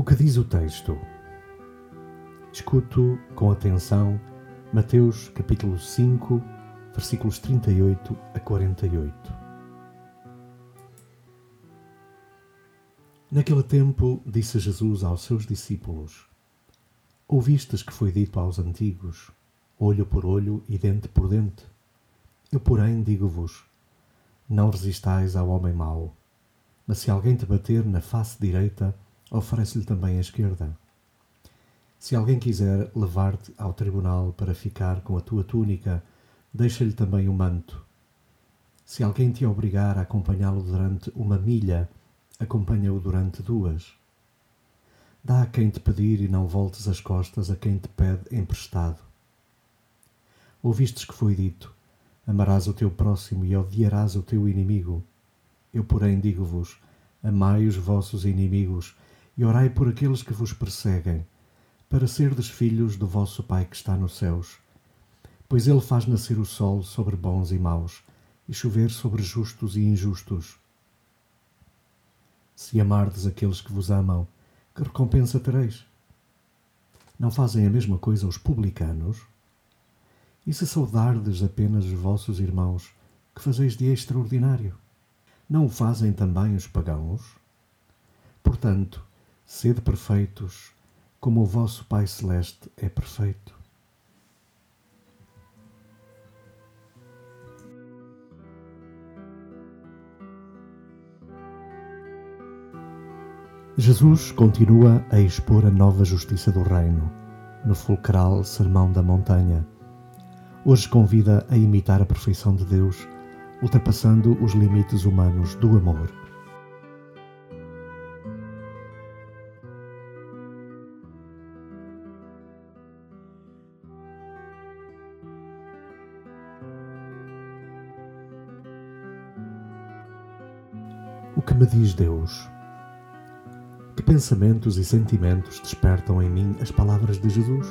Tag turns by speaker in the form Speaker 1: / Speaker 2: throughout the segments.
Speaker 1: O que diz o texto? Escuto com atenção Mateus capítulo 5, versículos 38 a 48. Naquele tempo disse Jesus aos seus discípulos: Ouvistes que foi dito aos antigos: olho por olho e dente por dente? Eu, porém, digo-vos: não resistais ao homem mau, mas se alguém te bater na face direita, oferece-lhe também a esquerda. Se alguém quiser levar-te ao tribunal para ficar com a tua túnica, deixa-lhe também o manto. Se alguém te obrigar a acompanhá-lo durante uma milha, acompanha-o durante duas. Dá a quem te pedir e não voltes as costas a quem te pede emprestado. Ouvistes que foi dito: Amarás o teu próximo e odiarás o teu inimigo. Eu, porém, digo-vos: Amai os vossos inimigos e orai por aqueles que vos perseguem, para serdes filhos do vosso Pai que está nos céus. Pois ele faz nascer o sol sobre bons e maus, e chover sobre justos e injustos. Se amardes aqueles que vos amam, que recompensa tereis? Não fazem a mesma coisa os publicanos? E se saudardes apenas os vossos irmãos, que fazeis de extraordinário? Não o fazem também os pagãos? Portanto, Sede perfeitos, como o vosso Pai Celeste é perfeito. Jesus continua a expor a nova justiça do Reino, no fulcral Sermão da Montanha. Hoje convida a imitar a perfeição de Deus, ultrapassando os limites humanos do amor. O que me diz Deus? Que pensamentos e sentimentos despertam em mim as palavras de Jesus?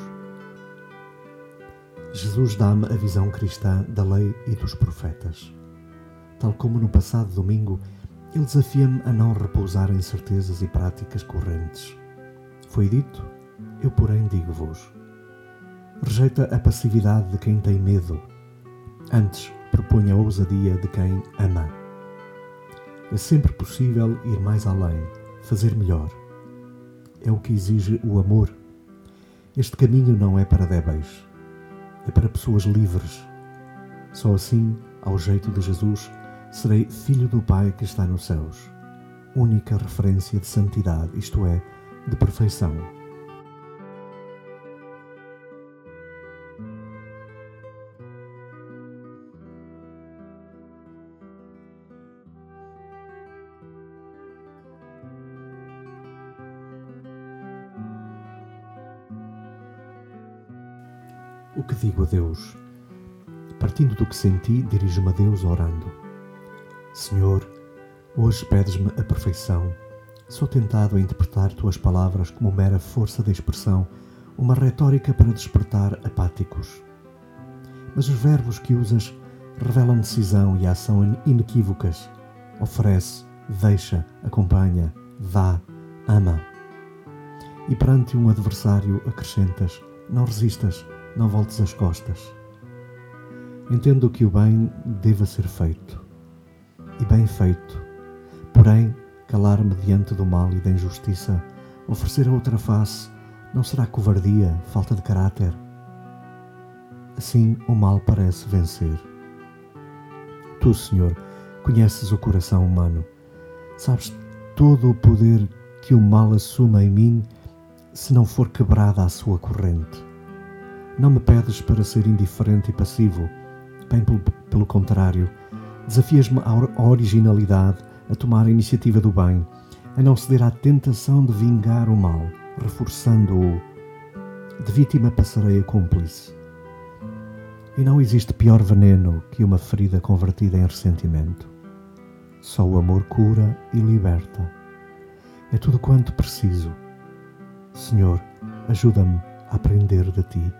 Speaker 1: Jesus dá-me a visão cristã da lei e dos profetas. Tal como no passado domingo, ele desafia-me a não repousar em certezas e práticas correntes. Foi dito, eu porém digo-vos. Rejeita a passividade de quem tem medo. Antes, proponha a ousadia de quem ama. É sempre possível ir mais além, fazer melhor. É o que exige o amor. Este caminho não é para débeis, é para pessoas livres. Só assim, ao jeito de Jesus, serei filho do Pai que está nos céus. Única referência de santidade, isto é, de perfeição. O que digo a Deus? Partindo do que senti, dirijo-me a Deus orando. Senhor, hoje pedes-me a perfeição. Sou tentado a interpretar tuas palavras como mera força de expressão, uma retórica para despertar apáticos. Mas os verbos que usas revelam decisão e ação inequívocas. Oferece, deixa, acompanha, dá, ama. E perante um adversário acrescentas: não resistas, não voltes as costas. Entendo que o bem deva ser feito, e bem feito, porém, calar-me diante do mal e da injustiça, oferecer a outra face, não será covardia, falta de caráter? Assim o mal parece vencer. Tu, Senhor, conheces o coração humano, sabes todo o poder que o mal assuma em mim se não for quebrada a sua corrente. Não me pedes para ser indiferente e passivo, bem pelo, pelo contrário, desafias-me à originalidade, a tomar a iniciativa do bem, a não ceder à tentação de vingar o mal, reforçando-o. De vítima passarei a cúmplice. E não existe pior veneno que uma ferida convertida em ressentimento. Só o amor cura e liberta. É tudo quanto preciso. Senhor, ajuda-me a aprender de ti.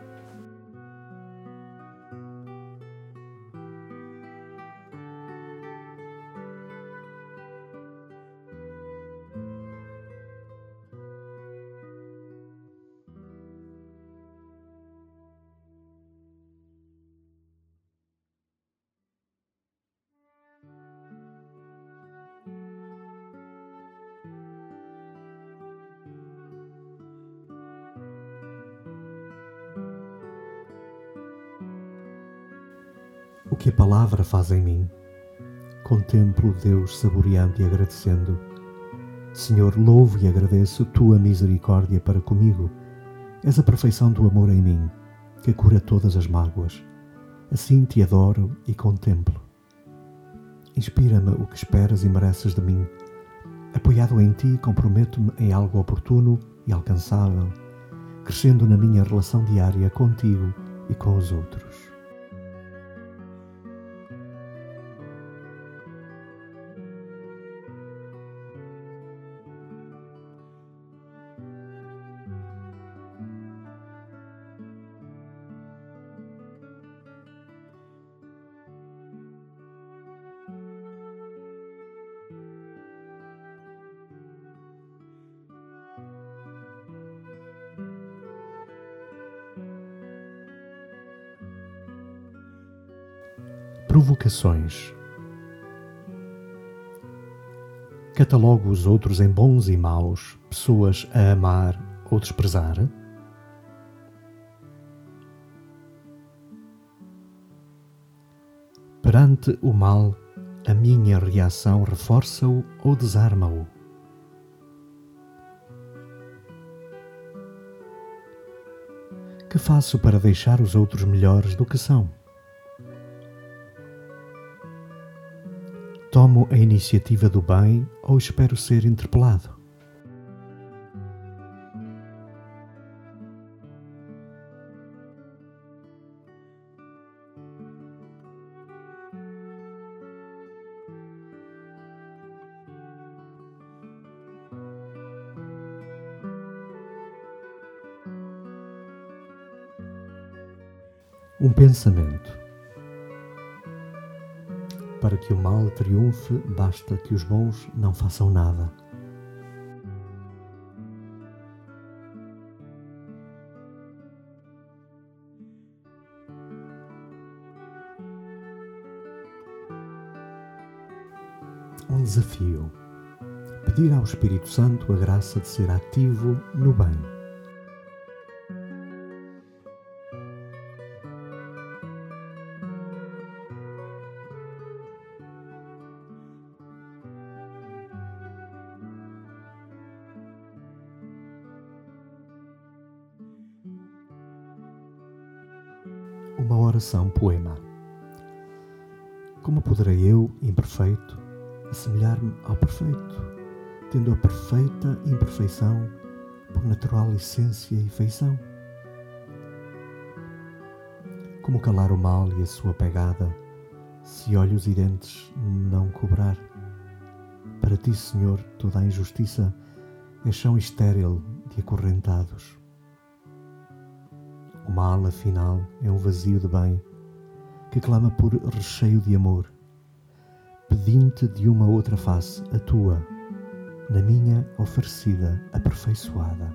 Speaker 1: O que a palavra faz em mim? Contemplo Deus saboreando e agradecendo. Senhor, louvo e agradeço tua misericórdia para comigo. És a perfeição do amor em mim, que cura todas as mágoas. Assim te adoro e contemplo. Inspira-me o que esperas e mereces de mim. Apoiado em ti, comprometo-me em algo oportuno e alcançável, crescendo na minha relação diária contigo e com os outros. Provocações. Catalogo os outros em bons e maus, pessoas a amar ou desprezar? Perante o mal, a minha reação reforça-o ou desarma-o? Que faço para deixar os outros melhores do que são? Tomo a iniciativa do bem ou espero ser interpelado? Um pensamento. Para que o mal triunfe, basta que os bons não façam nada. Um desafio. Pedir ao Espírito Santo a graça de ser ativo no bem. Uma oração poema. Como poderei eu, imperfeito, assemelhar-me ao perfeito, tendo a perfeita imperfeição por natural essência e feição? Como calar o mal e a sua pegada, se olhos e dentes não cobrar? Para ti, Senhor, toda a injustiça é chão estéril de acorrentados. O mal, afinal, é um vazio de bem que clama por recheio de amor, pedindo-te de uma outra face, a tua, na minha oferecida, aperfeiçoada.